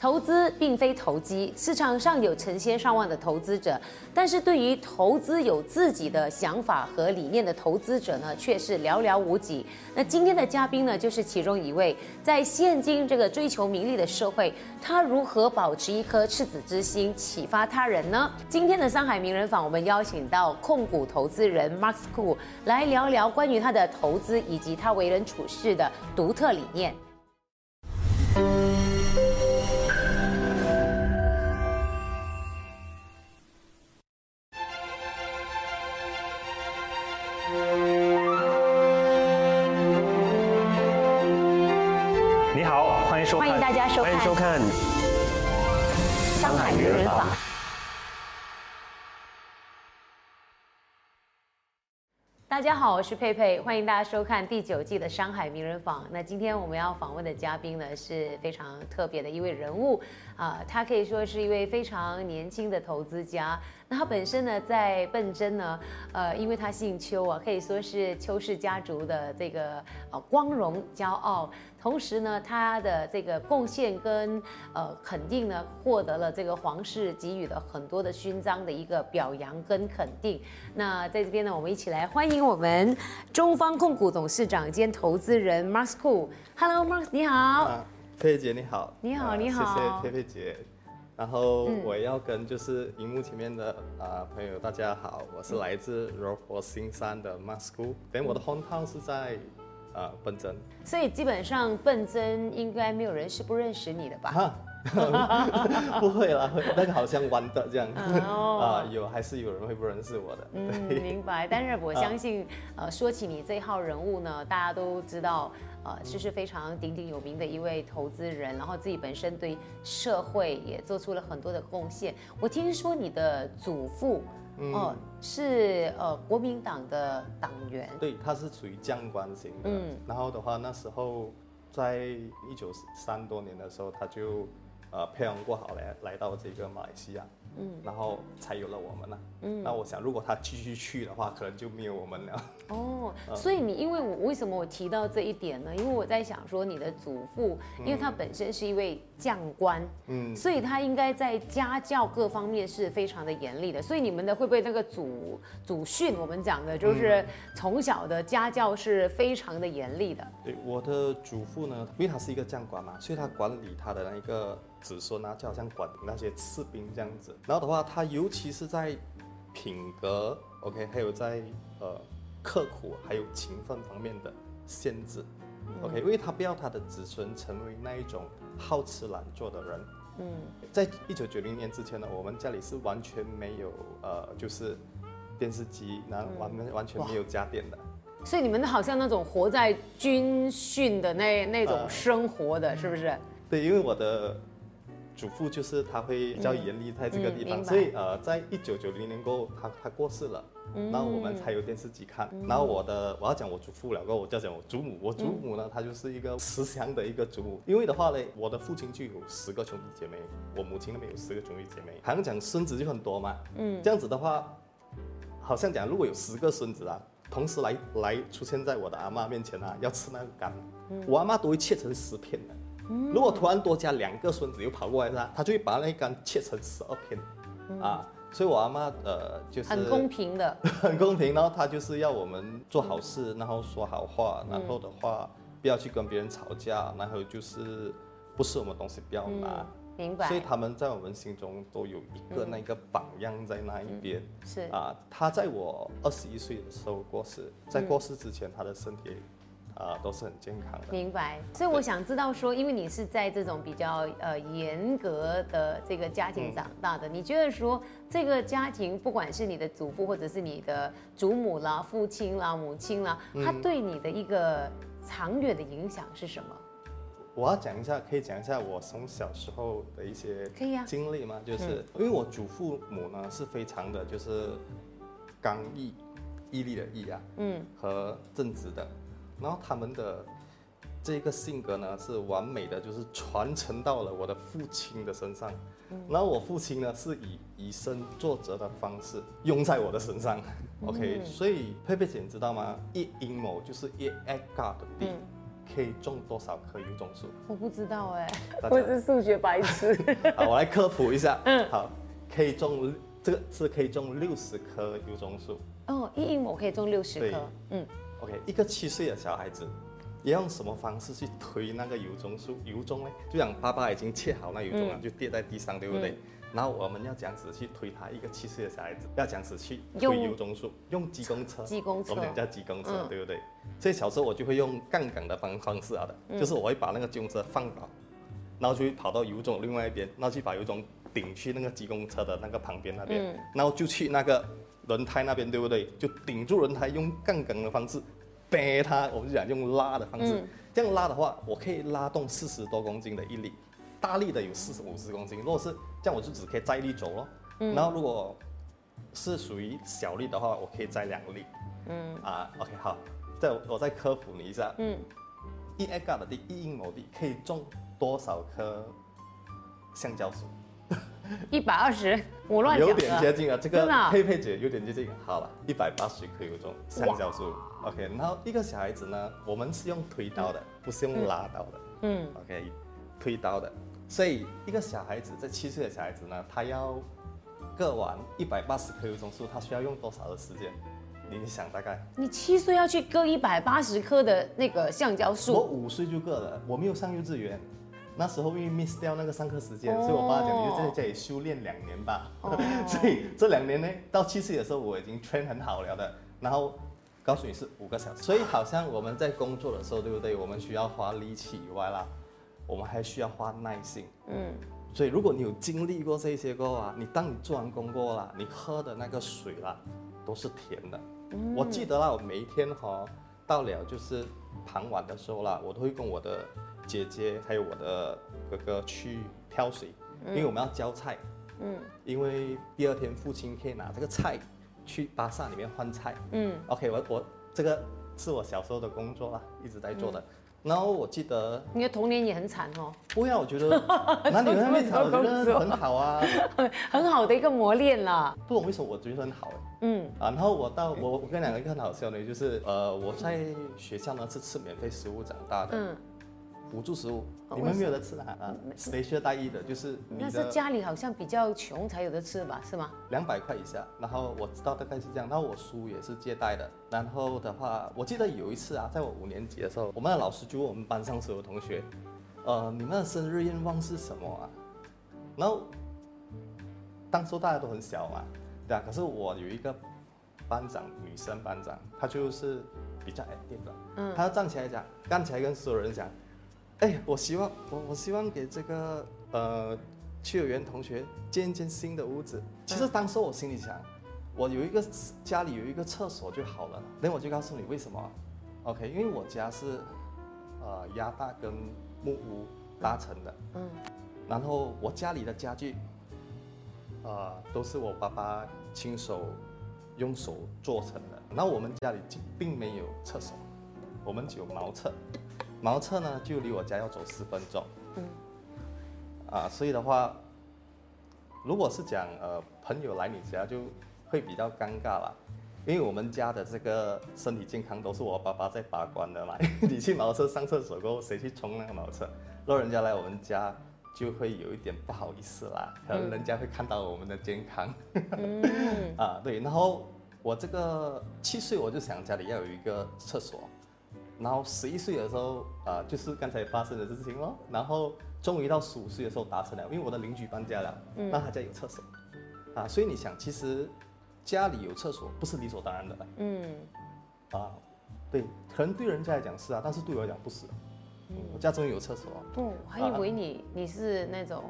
投资并非投机，市场上有成千上万的投资者，但是对于投资有自己的想法和理念的投资者呢，却是寥寥无几。那今天的嘉宾呢，就是其中一位。在现今这个追求名利的社会，他如何保持一颗赤子之心，启发他人呢？今天的上海名人坊，我们邀请到控股投资人 Mark School 来聊聊关于他的投资以及他为人处事的独特理念。大家好，我是佩佩，欢迎大家收看第九季的《山海名人坊》。那今天我们要访问的嘉宾呢是非常特别的一位人物啊、他可以说是一位非常年轻的投资家。那他本身呢在笨真呢，呃，因为他姓邱啊，可以说是邱氏家族的这个呃光荣骄傲。同时呢，他的这个贡献跟呃肯定呢，获得了这个皇室给予的很多的勋章的一个表扬跟肯定。那在这边呢，我们一起来欢迎我们中方控股董事长兼投资人 Mark School。Hello Mark，你好。啊，佩佩姐你好，你好啊你好谢谢佩佩姐。然后嗯我要跟就是荧幕前面的啊、朋友大家好，我是来自柔佛新山的 m a s c o 等我的 hometown 是在啊笨真。所以基本上笨真应该没有人是不认识你的吧？哈，不会啦，会那个好像玩的这样哦 啊、有还是有人会不认识我的。嗯，明白。但是我相信，呃，说起你这一号人物呢，大家都知道，呃，这是非常鼎鼎有名的一位投资人，然后自己本身对社会也做出了很多的贡献。我听说你的祖父，哦、是呃国民党的党员，对，他是属于将官型的。嗯然后的话，那时候在一九三多年的时候，他就呃培养过好来来到这个马来西亚。嗯。然后才有了我们了。嗯。那我想，如果他继续去的话，可能就没有我们了。哦，所以你因为我为什么我提到这一点呢？因为我在想说你的祖父，因为他本身是一位将官，嗯。所以他应该在家教各方面是非常的严厉的。所以你们的会不会那个祖祖训，我们讲的就是从小的家教是非常的严厉的。对，我的祖父呢，因为他是一个将官嘛，所以他管理他的那一个子孙啊，就好像管那些士兵这样子。然后的话，他尤其是在品格，OK，还有在呃刻苦还有勤奋方面的限制，OK，因为他不要他的子孙成为那一种好吃懒做的人。嗯，在一九九零年之前呢，我们家里是完全没有呃，就是电视机，那完完全没有家电的。所以你们好像那种活在军训的那那种呃生活的，是不是？对，因为我的祖父就是他会比较严厉在这个地方，嗯嗯所以呃，在一九九零年过后，他他过世了，嗯然后我们才有电视机看。然后我的我要讲我祖父了，过后我就要讲我祖母。我祖母呢，她就是一个慈祥的一个祖母。因为的话呢，我的父亲就有十个兄弟姐妹，我母亲那边有十个兄弟姐妹，好像讲孙子就很多嘛。嗯，这样子的话，好像讲如果有十个孙子啊，同时来来出现在我的阿妈面前啊，要吃那个肝，我阿妈都会切成十片的。如果突然多加两个孙子又跑过来他他就会把那一杆切成十二片，啊，所以我阿妈呃就是很公平的。很公平，然后他就是要我们做好事，然后说好话，然后的话不要去跟别人吵架，然后就是不是我们东西不要拿，明白。所以他们在我们心中都有一个那个榜样在那一边。是。啊，他在我二十一岁的时候过世，在过世之前，他的身体啊都是很健康的。明白，所以我想知道说，因为你是在这种比较呃严格的这个家庭长大的，你觉得说这个家庭，不管是你的祖父或者是你的祖母啦、父亲啦、母亲啦，他对你的一个长远的影响是什么？我要讲一下，可以讲一下我从小时候的一些经历吗？就是、因为我祖父母呢是非常的，就是刚毅、毅力的毅啊，嗯，和正直的，然后他们的这个性格呢是完美的，就是传承到了我的父亲的身上。然后我父亲呢是以以身作则的方式用在我的身上。OK，所以佩佩姐你知道吗？一阴谋就是一 God 的地。可以种多少棵油棕树？我不知道哎，我是数学白痴。好，我来科普一下。嗯，好，可以种这个是可以种六十棵油棕树。哦，一英亩可以种六十对棵。嗯，OK，一个七岁的小孩子，要用什么方式去推那个油棕树？油棕呢，就像爸爸已经切好那油棕了，嗯。就跌在地上，对不对？然后我们要这样子去推他，一个七岁的小孩子要这样子去推油棕树，用机公车，机公车。我们讲叫机公车，嗯。对不对？所以小时候我就会用杠杆的方方式啊的，嗯。就是我会把那个机公车放倒，然后就会跑到油棕另外一边，然后去把油棕顶去那个机公车的那个旁边那边，嗯。然后就去那个轮胎那边，对不对？就顶住轮胎，用杠杆的方式掰它，我们就讲用拉的方式。嗯这样拉的话，我可以拉动四十多公斤的一力，大力的有四十五十公斤。如果是这样，我就只可以载力走咯。嗯然后如果是属于小力的话，我可以载两力。嗯啊，OK 好，再我再科普你一下。嗯，一 a 的地，一英亩地可以种多少棵橡胶树？一百二十，我乱讲有点接。近啊，这个佩佩姐有点接近。好了，一百八十棵有种橡胶树。OK，然后一个小孩子呢，我们是用推刀的，不是用拉刀的。嗯，OK，推刀的。所以一个小孩子，在七岁的小孩子呢，他要割完一百八十棵油棕树，他需要用多少的时间？你想大概？你七岁要去割一百八十棵的那个橡胶树我树，五岁就割了，我没有上幼稚园。那时候因为 miss 掉那个上课时间，哦所以我爸讲你就在家里修炼两年吧。哦 所以这两年呢，到七岁的时候我已经 train 很好了的。然后告诉你是五个小时，所以好像我们在工作的时候，对不对？我们需要花力气以外啦，我们还需要花耐心。嗯，所以如果你有经历过这些过后啊，你当你做完工过啦，你喝的那个水啦，都是甜的。我记得啦，我每一天哈、到了就是傍晚的时候啦，我都会跟我的姐姐还有我的哥哥去挑水，因为我们要浇菜。嗯，因为第二天父亲可以拿这个菜去巴萨里面换菜。嗯，OK，我我这个是我小时候的工作啦，一直在做的。然后我记得，你的童年也很惨哦，不要，我觉得哪里 那边好，我觉得很好啊。很好的一个磨练啦。不懂为什么我觉得很好哎。嗯，啊，然后我到我我跟你讲一个很好笑的，就是呃我在学校呢是吃免费食物长大的，嗯，补助食物，哦你们没有得吃啊啊，special 待遇的，就是你那是家里好像比较穷才有的吃吧，是吗？两百块以下，然后我知道大概是这样，然后我叔也是借贷的，然后的话，我记得有一次啊，在我五年级的时候，我们的老师就问我们班上所有同学，呃，你们的生日愿望是什么啊？然后当时候大家都很小嘛，对啊，可是我有一个班长，女生班长，她就是比较 active 的，嗯她要站起来讲，站起来跟所有人讲，哎，我希望我我希望给这个呃去有缘同学建一间新的屋子。其实当时我心里想，我有一个家里有一个厕所就好了。那我就告诉你为什么，OK？因为我家是呃鸭大跟木屋搭成的，嗯然后我家里的家具，呃都是我爸爸亲手用手做成的。然后我们家里并没有厕所，我们只有茅厕。茅厕呢就离我家要走十分钟。嗯啊，所以的话，如果是讲呃朋友来你家，就会比较尴尬啦，因为我们家的这个身体健康都是我爸爸在把关的嘛。你去茅厕上厕所过后，谁去冲那个茅厕？如果人家来我们家，就会有一点不好意思啦，可能人家会看到我们的健康。嗯 啊，对，然后我这个七岁我就想家里要有一个厕所，然后十一岁的时候呃，就是刚才发生的事情咯，然后终于到十五岁的时候达成了，因为我的邻居搬家了，那他家有厕所，啊，所以你想，其实家里有厕所不是理所当然的。嗯，啊，对，可能对人家来讲是啊，但是对我来讲不是，嗯。我家终于有厕所，哦，我还以为你你是那种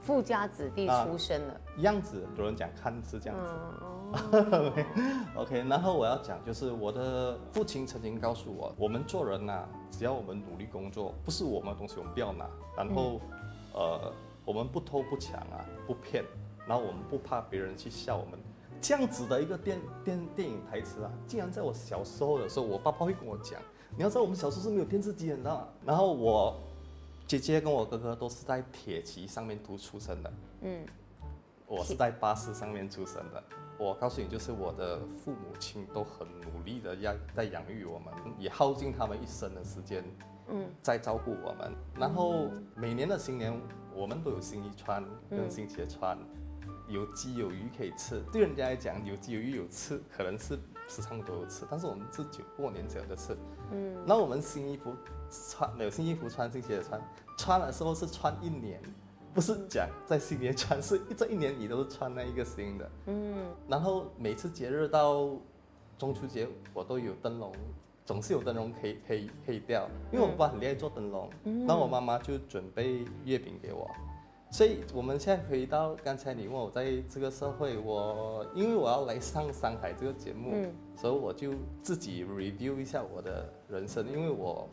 富家子弟啊出身的。样子有人讲看是这样子。嗯，哦 OK，然后我要讲就是我的父亲曾经告诉我，我们做人呐、只要我们努力工作，不是我们的东西我们不要拿，然后、呃我们不偷不抢啊，不骗，然后我们不怕别人去笑我们，这样子的一个电电电影台词啊，竟然在我小时候的时候，我爸爸会跟我讲，你要知道我们小时候是没有电视机的，你知道吗？然后我姐姐跟我哥哥都是在铁骑上面读出生的，嗯，我是在巴士上面出生的。我告诉你，就是我的父母亲都很努力的要在养育我们，也耗尽他们一生的时间，嗯，在照顾我们。然后每年的新年，我们都有新衣穿，跟新鞋穿，有鸡有鱼可以吃。对人家来讲，有鸡有鱼有吃，可能是时常都有吃，但是我们自己过年才有的吃。嗯，那我们新衣服穿，有新衣服穿，新鞋穿，穿的时候是穿一年。不是讲在新年穿，是这一年你都是穿那一个新的。嗯，然后每次节日到中秋节，我都有灯笼，总是有灯笼可以可以可以吊，因为我爸很厉害做灯笼。嗯，那我妈妈就准备月饼给我。所以我们现在回到刚才你问我在这个社会，我因为我要来上上海这个节目，所以我就自己 review 一下我的人生，因为我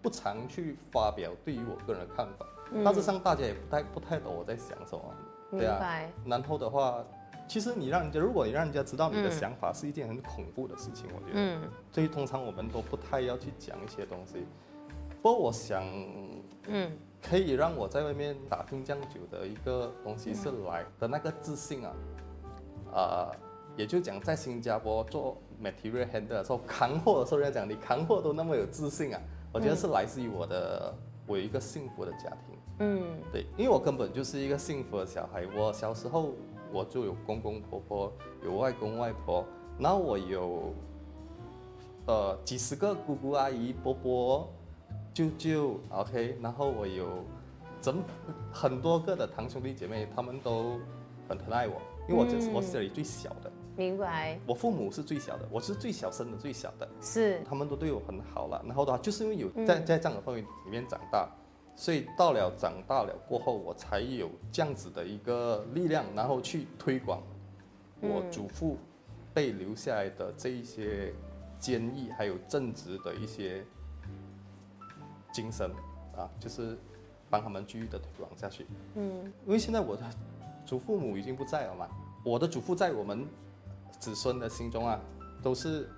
不常去发表对于我个人的看法。大致上大家也不太不太懂我在想什么，对啊。然后的话，其实你让人家，如果你让人家知道你的想法，是一件很恐怖的事情，我觉得。嗯。所以通常我们都不太要去讲一些东西。不过我想，嗯，可以让我在外面打拼这样久的一个东西是来的那个自信啊，啊，也就讲在新加坡做 material handler 的时候扛货的时候，人家讲你扛货都那么有自信啊，我觉得是来自于我的。我有一个幸福的家庭，嗯，对，因为我根本就是一个幸福的小孩。我小时候我就有公公婆婆，有外公外婆，然后我有，呃，几十个姑姑阿姨伯伯，舅舅，OK，然后我有，整很多个的堂兄弟姐妹，他们都很疼爱我，因为我这是我是这里最小的。明白，我父母是最小的，我是最小生的，最小的，是，他们都对我很好了。然后的话，就是因为有在在这样的氛围里面长大，所以到了长大了过后，我才有这样子的一个力量，然后去推广我祖父被留下来的这一些坚毅还有正直的一些精神啊，就是帮他们继续的推广下去。嗯，因为现在我的祖父母已经不在了嘛，我的祖父在我们。子孙的心中啊，都是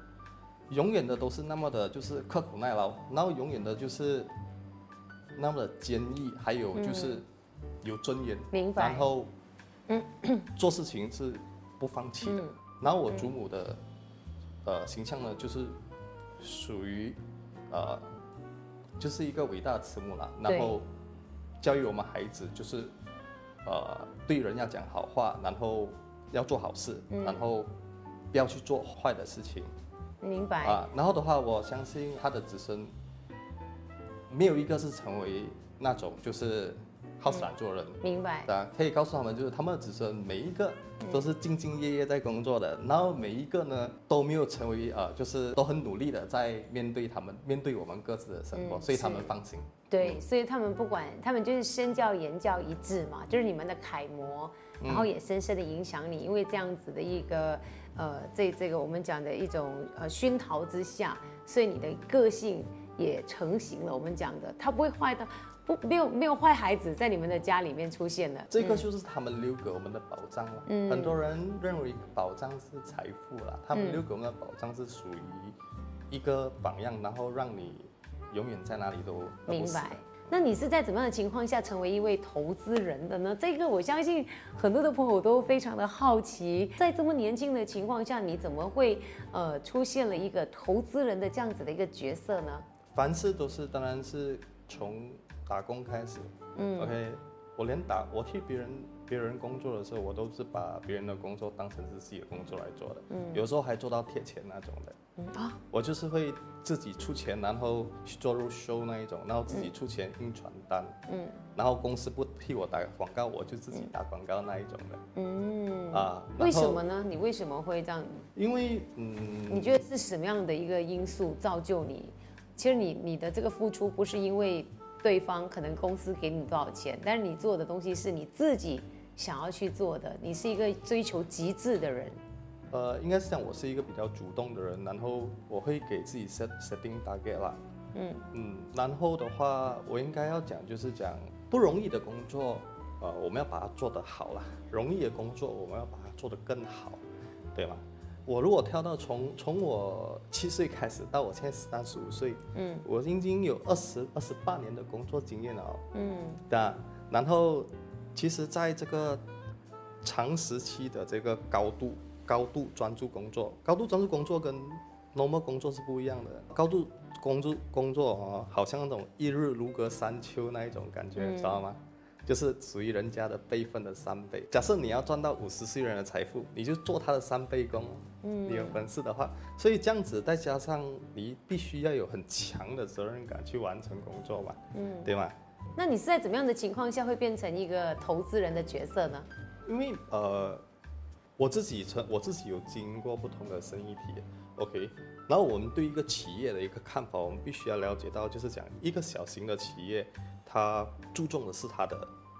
永远的都是那么的，就是刻苦耐劳，然后永远的就是那么的坚毅，还有就是有尊严，明白。然后做事情是不放弃的。然后我祖母的呃形象呢，就是属于呃就是一个伟大的慈母了。然后教育我们孩子，就是呃对人要讲好话，然后要做好事，然后。不要去做坏的事情，明白啊。然后的话，我相信他的子孙没有一个是成为那种就是好吃懒做人，明白啊。可以告诉他们，就是他们的子孙每一个都是兢兢业业在工作的，然后每一个呢都没有成为呃，就是都很努力的在面对他们面对我们各自的生活，所以他们放心。对，所以他们不管他们就是身教言教一致嘛，就是你们的楷模，然后也深深的影响你，因为这样子的一个。呃，这这个我们讲的一种呃熏陶之下，所以你的个性也成型了。我们讲的，他不会坏的，不没有没有坏孩子在你们的家里面出现了。这个就是他们留给我们的保障了。嗯，很多人认为保障是财富了，他们留给我们的保障是属于一个榜样，然后让你永远在哪里都明白。那你是在怎么样的情况下成为一位投资人的呢？这个我相信很多的朋友都非常的好奇，在这么年轻的情况下，你怎么会呃出现了一个投资人的这样子的一个角色呢？凡事都是，当然是从打工开始。嗯，OK，我连打我替别人。别人工作的时候，我都是把别人的工作当成是自己的工作来做的，嗯，有时候还做到贴钱那种的，嗯啊，我就是会自己出钱，然后去做入收那一种，然后自己出钱印传单，嗯，然后公司不替我打广告，我就自己打广告那一种的，嗯啊，为什么呢？你为什么会这样？因为嗯，你觉得是什么样的一个因素造就你？其实你你的这个付出不是因为对方可能公司给你多少钱，但是你做的东西是你自己。想要去做的，你是一个追求极致的人。呃，应该是讲我是一个比较主动的人，然后我会给自己设设定 target 啦。嗯嗯，然后的话，我应该要讲就是讲不容易的工作，呃，我们要把它做得好啦。容易的工作，我们要把它做得更好，对吗？我如果跳到从从我七岁开始到我现在三十五岁，嗯，我已经有二十二十八年的工作经验了。哦嗯，对然后。其实，在这个长时期的这个高度、高度专注工作、高度专注工作跟 normal 工作是不一样的，高度工作工作哦，好像那种一日如隔三秋那一种感觉，知道吗？就是属于人家的辈分的三倍。假设你要赚到五十岁人的财富，你就做他的三倍工。嗯，你有本事的话，所以这样子再加上你必须要有很强的责任感去完成工作嘛。嗯，对吗？那你是在怎么样的情况下会变成一个投资人的角色呢？因为呃，我自己曾我自己有经过不同的生意体，OK。然后我们对一个企业的一个看法，我们必须要了解到，就是讲一个小型的企业，它注重的是它的。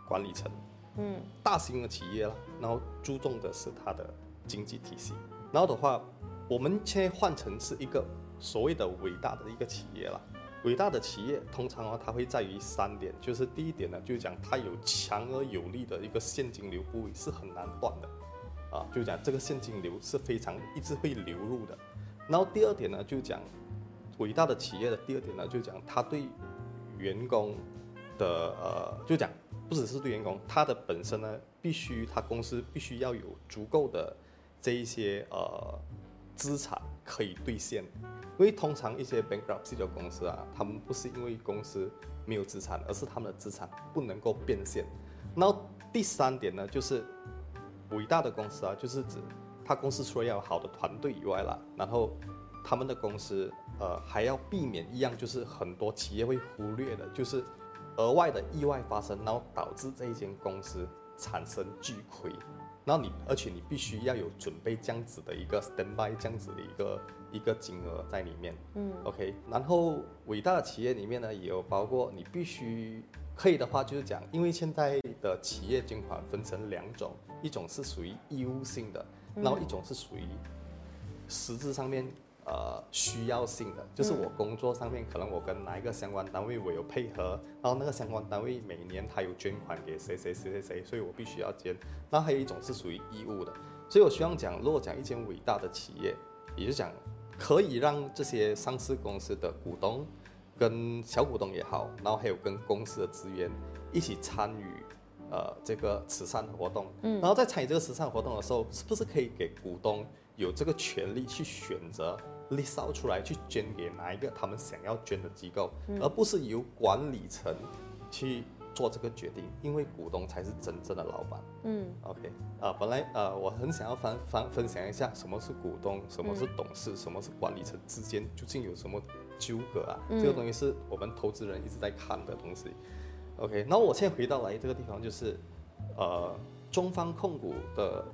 管理层，嗯，大型的企业了，然后注重的是它的经济体系，然后的话，我们现在换成是一个所谓的伟大的一个企业了。伟大的企业通常啊，它会在于三点，就是第一点呢，就是讲它有强而有力的一个现金流部位是很难断的，啊，就讲这个现金流是非常一直会流入的。然后第二点呢，就讲伟大的企业的第二点呢，就讲它对员工的呃，就讲。不只是对员工，他的本身呢，必须他公司必须要有足够的这一些呃资产可以兑现，因为通常一些 bankruptcy 的公司啊，他们不是因为公司没有资产，而是他们的资产不能够变现。然后第三点呢，就是伟大的公司啊，就是指他公司除了要有好的团队以外啦，然后他们的公司呃还要避免一样，就是很多企业会忽略的，就是。额外的意外发生，然后导致这一间公司产生巨亏，那你而且你必须要有准备这样子的一个 standby 这样子的一个一个金额在里面，嗯，OK，然后伟大的企业里面呢也有包括你必须可以的话就是讲，因为现在的企业捐款分成两种，一种是属于义务性的，然后一种是属于实质上面。呃，需要性的就是我工作上面可能我跟哪一个相关单位我有配合，然后那个相关单位每年他有捐款给谁谁谁谁谁，所以我必须要捐。那还有一种是属于义务的，所以我希望讲，如果讲一间伟大的企业，也就讲可以让这些上市公司的股东跟小股东也好，然后还有跟公司的职员一起参与呃这个慈善活动，嗯，然后在参与这个慈善活动的时候，是不是可以给股东有这个权利去选择？list out 出来去捐给哪一个他们想要捐的机构，而不是由管理层去做这个决定，因为股东才是真正的老板。嗯，OK，啊，本来呃我很想要分分分享一下什么是股东，什么是董事，什么是管理层之间究竟有什么纠葛啊？这个东西是我们投资人一直在看的东西。OK，那我现在回到来这个地方就是，呃，中方控股的。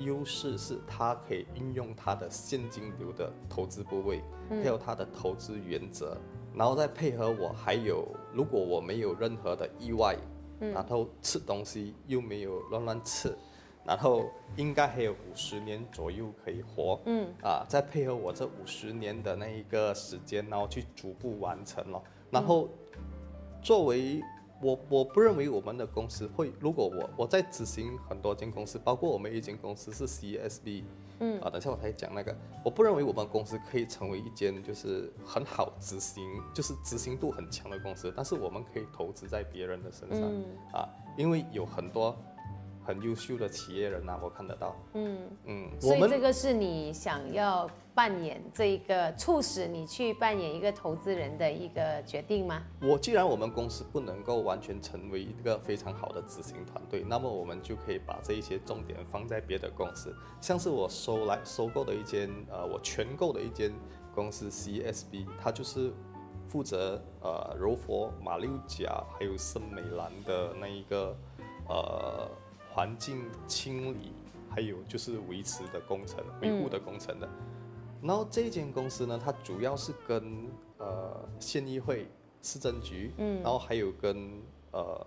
优势是它可以运用它的现金流的投资部位，还有它的投资原则，然后再配合我还有，如果我没有任何的意外，然后吃东西又没有乱乱吃，然后应该还有五十年左右可以活，嗯，啊，再配合我这五十年的那一个时间，然后去逐步完成了，然后作为。我我不认为我们的公司会，如果我我在执行很多间公司，包括我们一间公司是 CSB，嗯，啊，等下我才讲那个，我不认为我们公司可以成为一间就是很好执行，就是执行度很强的公司，但是我们可以投资在别人的身上，啊，因为有很多。很优秀的企业人呐，我看得到。嗯嗯，所以这个是你想要扮演这一个促使你去扮演一个投资人的一个决定吗？我既然我们公司不能够完全成为一个非常好的执行团队，那么我们就可以把这一些重点放在别的公司，像是我收来收购的一间呃，我全购的一间公司 CSB，它就是负责呃柔佛、马六甲还有森美兰的那一个呃。环境清理，还有就是维持的工程、维护的工程的。然后这间公司呢，它主要是跟呃县议会、市政局，嗯，然后还有跟呃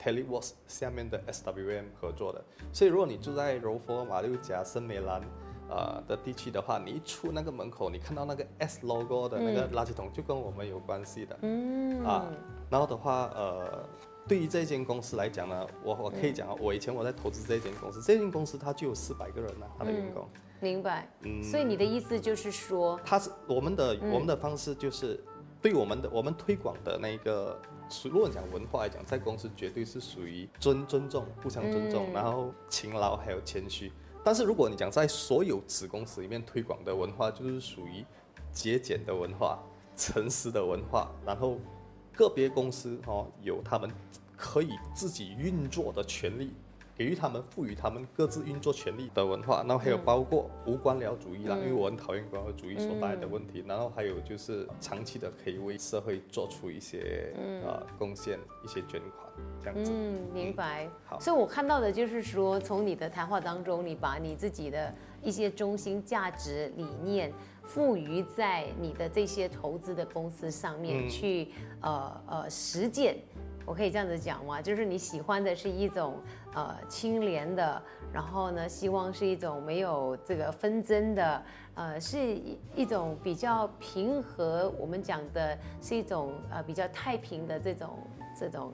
Teleworks 下面的 SWM 合作的。所以如果你住在柔佛、马六甲、森美兰呃的地区的话，你一出那个门口，你看到那个 S logo 的那个垃圾桶，就跟我们有关系的。嗯啊，然后的话呃。对于这间公司来讲呢，我我可以讲啊，我以前我在投资这间公司，这间公司它就有四百个人呢，它的员工。明白。嗯。所以你的意思就是说，它是我们的我们的方式就是，对我们的我们推广的那个，如果讲文化来讲，在公司绝对是属于尊尊重、互相尊重，然后勤劳还有谦虚。但是如果你讲在所有子公司里面推广的文化，就是属于节俭的文化、诚实的文化，然后个别公司哦有他们可以自己运作的权利。给予他们赋予他们各自运作权利的文化，然后还有包括无官僚主义啦，因为我很讨厌官僚主义所带来的问题。然后还有就是长期的可以为社会做出一些呃贡献，一些捐款这样子。嗯，明白。好所以我看到的就是说，从你的谈话当中，你把你自己的一些中心价值理念赋予在你的这些投资的公司上面嗯去，呃呃实践。我可以这样子讲吗？就是你喜欢的是一种呃清廉的，然后呢，希望是一种没有这个纷争的，呃，是一一种比较平和，我们讲的是一种呃比较太平的这种这种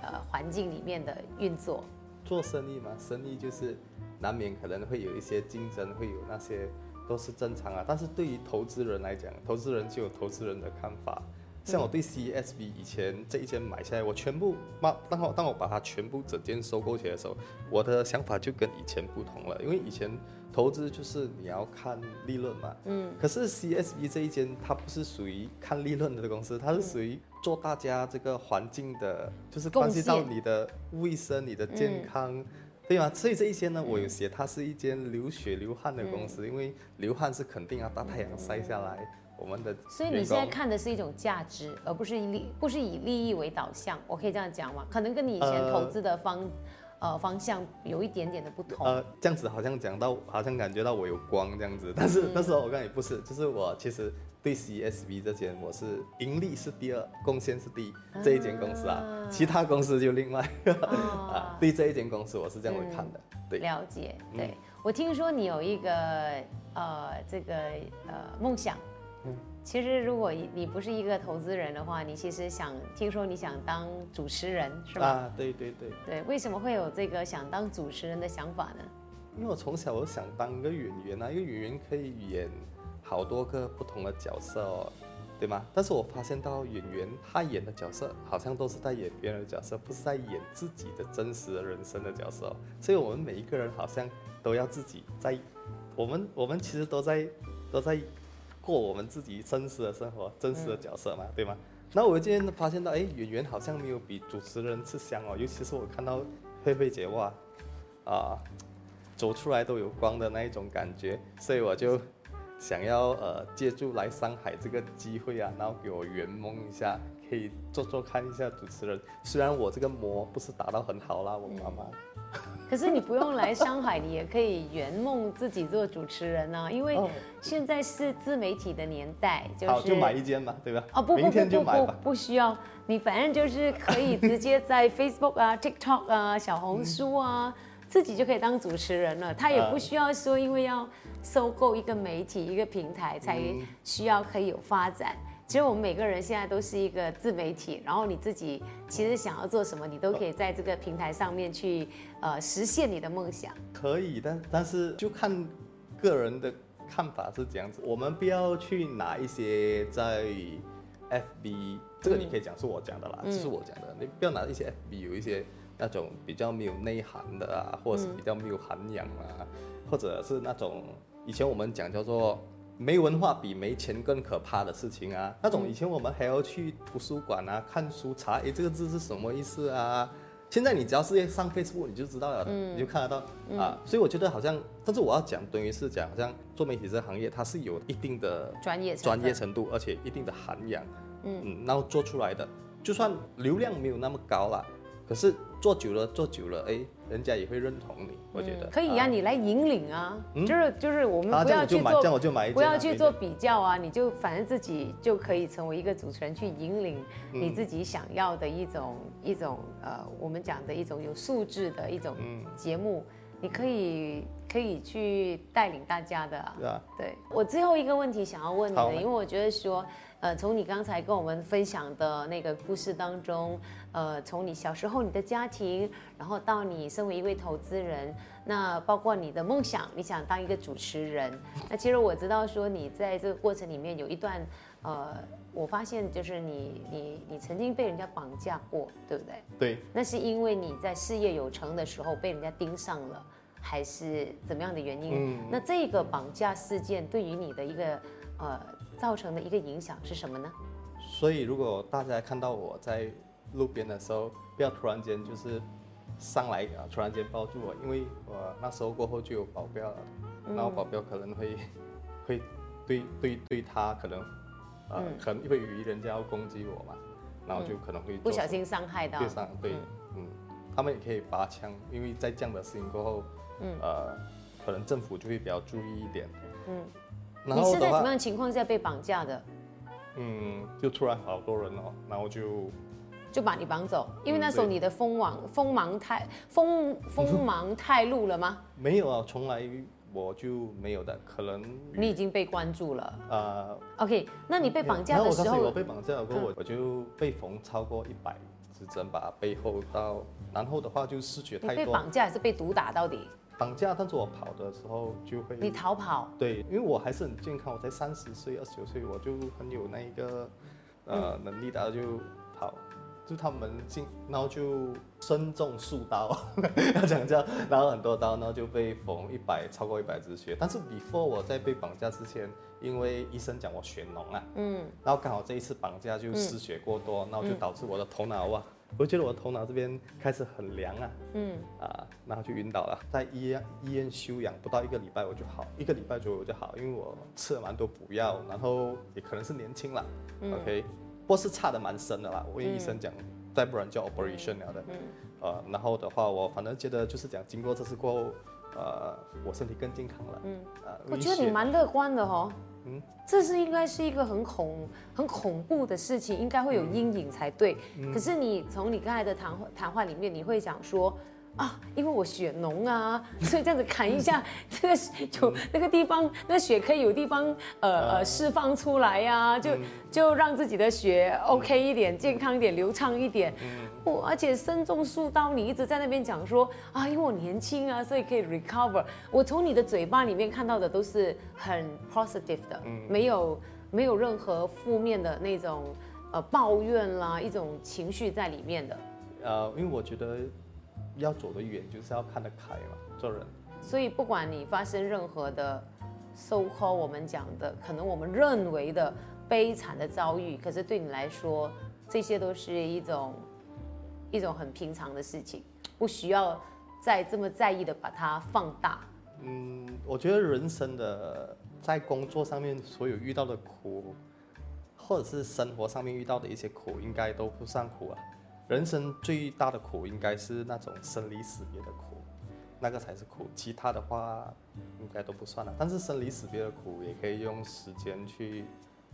呃环境里面的运作。做生意嘛，生意就是难免可能会有一些竞争，会有那些都是正常啊。但是对于投资人来讲，投资人就有投资人的看法。像我对 CSB 以前这一间买下来，我全部当当我当我把它全部整间收购起来的时候，我的想法就跟以前不同了。因为以前投资就是你要看利润嘛，嗯，可是 CSB 这一间它不是属于看利润的公司，它是属于做大家这个环境的，就是关系到你的卫生、你的健康。对吗？所以这一些呢，我有写它是一间流血流汗的公司，因为流汗是肯定要大太阳晒下来，我们的所以你现在看的是一种价值，而不是以利不是以利益为导向。我可以这样讲吗？可能跟你以前呃投资的方、呃方向有一点点的不同。呃，这样子好像讲到，好像感觉到我有光这样子，但是、但是我刚才不是，就是我其实对 CSV 这间我是盈利是第二，贡献是第一，这一间公司啊，其他公司就另外 啊，对这一间公司我是这样子看的，对，了解，对、嗯我听说你有一个呃这个呃梦想。嗯。其实，如果你不是一个投资人的话，你其实想听说你想当主持人是吧？啊，对对对，对，为什么会有这个想当主持人的想法呢？因为我从小我想当一个演员啊，一个演员可以演好多个不同的角色哦，对吗？但是我发现到演员他演的角色好像都是在演别人的角色，不是在演自己的真实的人生的角色。所以我们每一个人好像都要自己在，我们我们其实都在都在过我们自己真实的生活、真实的角色嘛，对吗？那我今天发现到，哎，演员好像没有比主持人吃香哦，尤其是我看到佩佩姐哇，啊，走出来都有光的那一种感觉，所以我就想要呃借助来上海这个机会啊，然后给我圆梦一下，可以做做看一下主持人。虽然我这个模不是打到很好啦，我妈妈。可是你不用来上海，你也可以圆梦自己做主持人啊，因为哦现在是自媒体的年代，就是好，就买一间吧，对吧？哦不不不不不。不需要，你反正就是可以直接在 Facebook 啊、TikTok 啊、小红书啊，自己就可以当主持人了。他也不需要说，因为要收购一个媒体、一个平台才需要可以有发展。其实我们每个人现在都是一个自媒体，然后你自己其实想要做什么，你都可以在这个平台上面去呃实现你的梦想。可以，但但是就看个人的看法是这样子。我们不要去拿一些在 FB，这个你可以讲是我讲的啦，这是我讲的。你不要拿一些 FB 有一些那种比较没有内涵的啊，或者是比较没有涵养啊，或者是那种以前我们讲叫做。没文化比没钱更可怕的事情啊！那种以前我们还要去图书馆啊看书查，诶，这个字是什么意思啊？现在你只要是上 Facebook 你就知道了，你就看得到、啊。所以我觉得好像，但是我要讲，等于是讲，好像做媒体这个行业，它是有一定的专业专业程度，而且一定的涵养，嗯然后做出来的，就算流量没有那么高啦，可是做久了做久了，哎，人家也会认同你，我觉得、可以啊、你来引领啊，就是就是我们啊，不要去做这样我就买一不要去做比较啊，你就反正自己就可以成为一个主持人，去引领嗯你自己想要的一种、一种呃，我们讲的一种有素质的一种嗯。节目，你可以可以去带领大家的、啊。对啊，对。我最后一个问题想要问你的，因为我觉得说，呃，从你刚才跟我们分享的那个故事当中，呃，从你小时候你的家庭，然后到你身为一位投资人，那包括你的梦想，你想当一个主持人，那其实我知道说你在这个过程里面有一段，呃，我发现就是你你你曾经被人家绑架过，对不对？对，那是因为你在事业有成的时候被人家盯上了，还是怎么样的原因？嗯。那这个绑架事件对于你的一个呃造成的一个影响是什么呢？所以如果大家看到我在路边的时候，不要突然间就是上来啊，突然间抱住我，因为我那时候过后就有保镖了，然后保镖可能会会对对对他可能呃可能会以为人家要攻击我嘛，然后就可能会不小心伤害到。对上对，嗯，他们也可以拔枪，因为在这样的事情过后，嗯，呃，可能政府就会比较注意一点，嗯，然你是在什么样的，情况下被绑架的？嗯，就突然好多人哦，然后就就把你绑走，因为那时候你的锋芒锋芒太锋锋 芒太露了吗？没有啊，从来我就没有的，可能你已经被关注了。呃，OK，那你被绑架的时候，嗯我被绑架了过后，我我就被缝超过一百支针吧，背后到，然后的话就失血你被太多，绑架还是被毒打到底？绑架，但是我跑的时候就会你逃跑，对，因为我还是很健康，我才三十岁、二十九岁，我就很有那一个呃嗯。能力的，然后就跑，就他们进，然后就身中数刀，要 讲这样，然后很多刀，然后就被缝一百超过一百只血。但是 before 我在被绑架之前，因为医生讲我血脓啊，嗯，然后刚好这一次绑架就失血过多，然后就导致我的头脑啊，我觉得我头脑这边开始很凉啊，嗯，啊，然后就晕倒了，在医院医院休养不到一个礼拜我就好，一个礼拜左右我就好，因为我吃了蛮多补药，然后也可能是年轻了、o k 不过是差的蛮深的啦，我跟医生讲，再不然叫 operation 了的，呃，然后的话我反正觉得就是讲经过这次过后，呃，我身体更健康了，嗯，呃，我觉得你蛮乐观的哦。嗯这是应该是一个很恐很恐怖的事情，应该会有阴影才对。嗯可是你从你刚才的谈话谈话里面，你会讲说。啊，因为我血浓啊，所以这样子砍一下，这个有那个地方，那血可以有地方呃呃释放出来呀、就就让自己的血 OK 一点，健康一点，流畅一点。我而且身中数刀，你一直在那边讲说啊，因为我年轻啊，所以可以 recover。我从你的嘴巴里面看到的都是很 positive 的，没有没有任何负面的那种呃抱怨啦，一种情绪在里面的。呃，因为我觉得要走得远就是要看得开嘛，做人。所以不管你发生任何的 so call 我们讲的，可能我们认为的悲惨的遭遇，可是对你来说，这些都是一种一种很平常的事情，不需要再这么在意的把它放大。嗯，我觉得人生的在工作上面所有遇到的苦，或者是生活上面遇到的一些苦，应该都不算苦啊。人生最大的苦应该是那种生离死别的苦，那个才是苦，其他的话应该都不算了。但是生离死别的苦也可以用时间去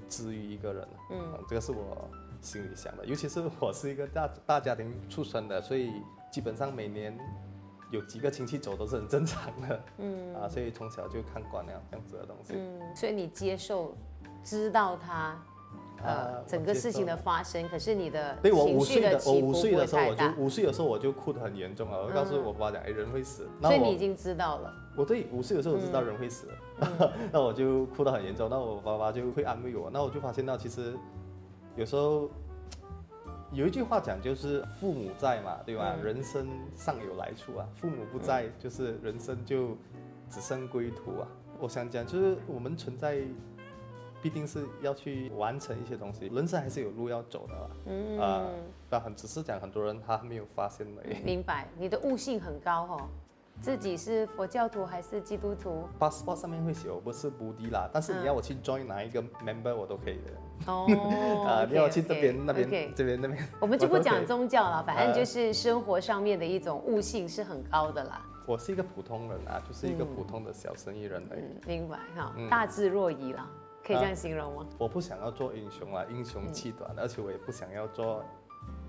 治愈一个人，嗯，这个是我心里想的。尤其是我是一个大 大家庭出身的，所以基本上每年有几个亲戚走都是很正常的，嗯啊，所以从小就看惯了这样子的东西。嗯，所以你接受，知道他，呃啊，整个事情的发生，可是你的对我五岁的，我五岁的时候我就，五岁的时候我就哭得很严重了，我告诉我爸讲，哎，人会死。所以你已经知道了。我对五岁的时候我知道人会死，那我就哭得很严重，那我爸爸就会安慰我，那我就发现到其实有时候有一句话讲就是父母在嘛，对吧？人生尚有来处啊，父母不在就是人生就只剩归途啊。我想讲就是我们存在。必定是要去完成一些东西，人生还是有路要走的啦。嗯，啊，但很只是讲很多人他没有发现而已。明白，你的悟性很高哦。自己是佛教徒还是基督徒？passport 上面会写我不是布迪啦，但是你要我去 join 哪一个 member 我都可以的。哦，啊，你要我去这边那边这边那边，我们就不讲。宗教了，反正呃就是生活上面的一种悟性是很高的啦。我是一个普通人啊，就是一个普通的小生意人而已。嗯，明白哈，嗯大智若愚啦，可以这样形容吗？我不想要做英雄啦，英雄气短，而且我也不想要做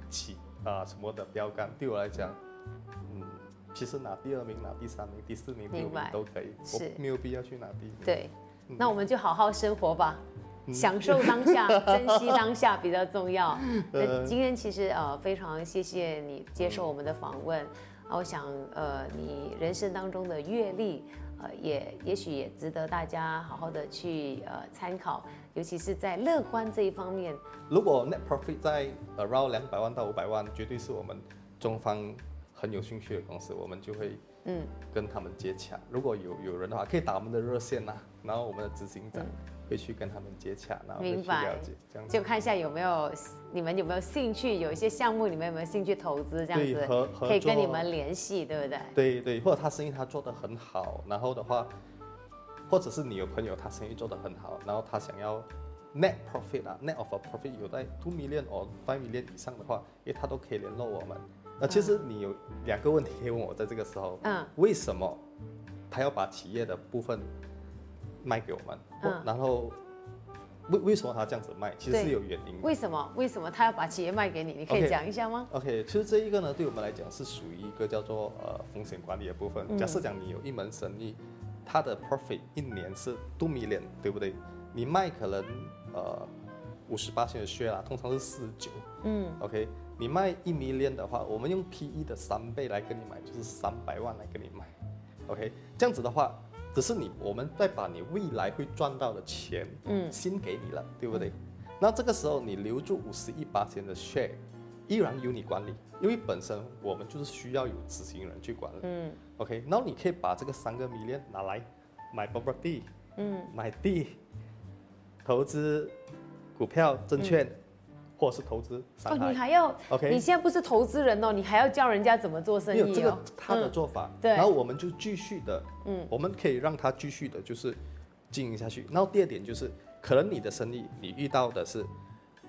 起啊、什么的标杆。对我来讲，嗯，其实拿第二名、拿第三名、第四名、第五名明白都可以，是我没有必要去拿第一名。对，嗯那我们就好好生活吧。享受当下，珍惜当下比较重要。那今天其实呃非常谢谢你接受我们的访问，啊，我想呃你人生当中的阅历，呃也也许也值得大家好好的去呃参考，尤其是在乐观这一方面，如果 net profit 在 around 两百万到五百万，绝对是我们中方很有兴趣的公司，我们就会嗯，跟他们接洽。如果有有人的话，可以打我们的热线呐、然后我们的执行长会去跟他们接洽，然后会去嗯明白了解这样子。就看一下有没有你们有没有兴趣，有一些项目你们有没有兴趣投资这样子，可以跟你们联系，对不对？对对，或者他生意他做得很好，然后的话，或者是你有朋友他生意做得很好，然后他想要 net profit 啊，net of a profit 有在 two million or five million 以上的话，因为他都可以联络我们。那其实你有两个问题可以问我，在这个时候，嗯，为什么他要把企业的部分卖给我们？嗯然后为为什么他这样子卖？其实是有原因的。为什么？为什么他要把企业卖给你？你可以讲一下吗？OK，其实这一个呢，对我们来讲是属于一个叫做呃风险管理的部分。嗯假设讲你有一门生意，它的 profit 一年是 two million，对不对？你卖可能呃五十八千的 share 啦，通常是四十九。嗯 OK，你卖一 million 的话，我们用 PE 的三倍来跟你买，就是三百万来跟你买。OK，这样子的话，只是你我们再把你未来会赚到的钱，嗯先给你了，对不对？那这个时候你留住五十亿八千的 share，依然由你管理，因为本身我们就是需要有执行人去管理。嗯 OK，然后你可以把这个三个 million 拿来买 property，嗯，买地，投资股票、证券，或者是投资哦。你还要 OK 你现在不是投资人哦，你还要教人家怎么做生意没有这个哦。他的做法，对。然后我们就继续的，嗯。我们可以让他继续的，就是经营下去。然后第二点就是，可能你的生意你遇到的是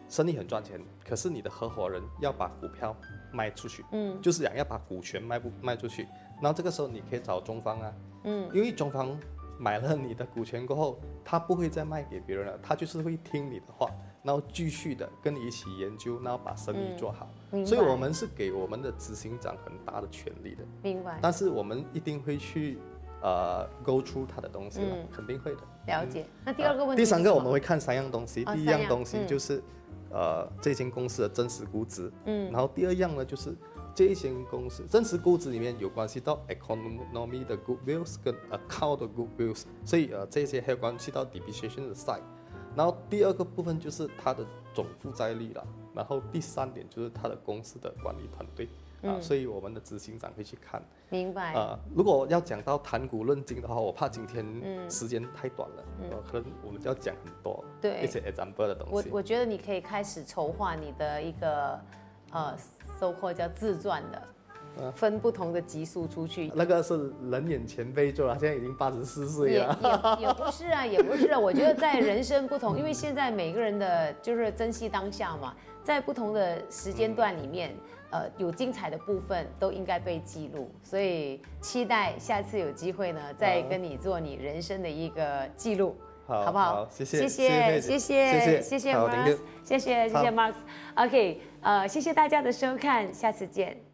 生意很赚钱，可是你的合伙人要把股票卖出去，嗯。就是想要把股权卖不卖出去。然后这个时候你可以找中方啊，嗯。因为中方买了你的股权过后，他不会再卖给别人了，他就是会听你的话，然后继续的跟你一起研究，然后把生意做好。所以我们是给我们的执行长很大的权利的，明白。但是我们一定会去呃 go through 他的东西了，嗯。肯定会的。了解。那第二个问题啊第三个我们会看三样东西，哦第一三样样东西嗯。就是、呃这间公司的真实估值，嗯。然后第二样呢就是这一间公司真实估值里面有关系到 economy 的 goodwills 跟 account 的 goodwills，所以呃这些还有关系到 depreciation 的 side。然后第二个部分就是它的总负债率了，然后第三点就是它的公司的管理团队啊，嗯所以我们的执行长会去看。明白。啊、如果要讲到谈股论金的话，我怕今天嗯时间太短了，呃可能我们就要讲很多对一些 example 的东西。我我觉得你可以开始筹划你的一个呃收获叫自传的，嗯分不同的级数出去。那个是人眼前辈做了，现在已经八十四岁了。也也,不是啊，也不是啊。我觉得在人生不同，因为现在每个人的就是珍惜当下嘛，在不同的时间段里面，呃，有精彩的部分都应该被记录。所以期待下次有机会呢，再跟你做你人生的一个记录。好不好,好？谢谢，谢谢，谢谢，谢谢，谢谢，谢谢，谢谢，谢谢 Mark。OK，呃，谢谢大家的收看，下次见。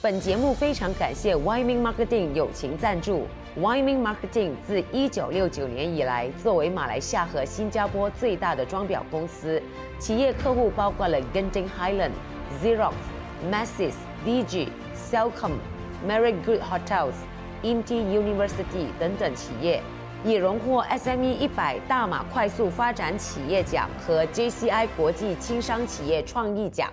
本节目非常感谢 w y m i n g Marketing 友情赞助。w y m i n g Marketing 自一九六九年以来，作为马来西亚和新加坡最大的装裱公司，企业客户包括了 Genting Highland、Xerox、Masses、DG、Cellcom、Marriott Good Hotels、Inti University 等等企业，也荣获 SME 一百大马快速发展企业奖和 JCI 国际轻商企业创意奖。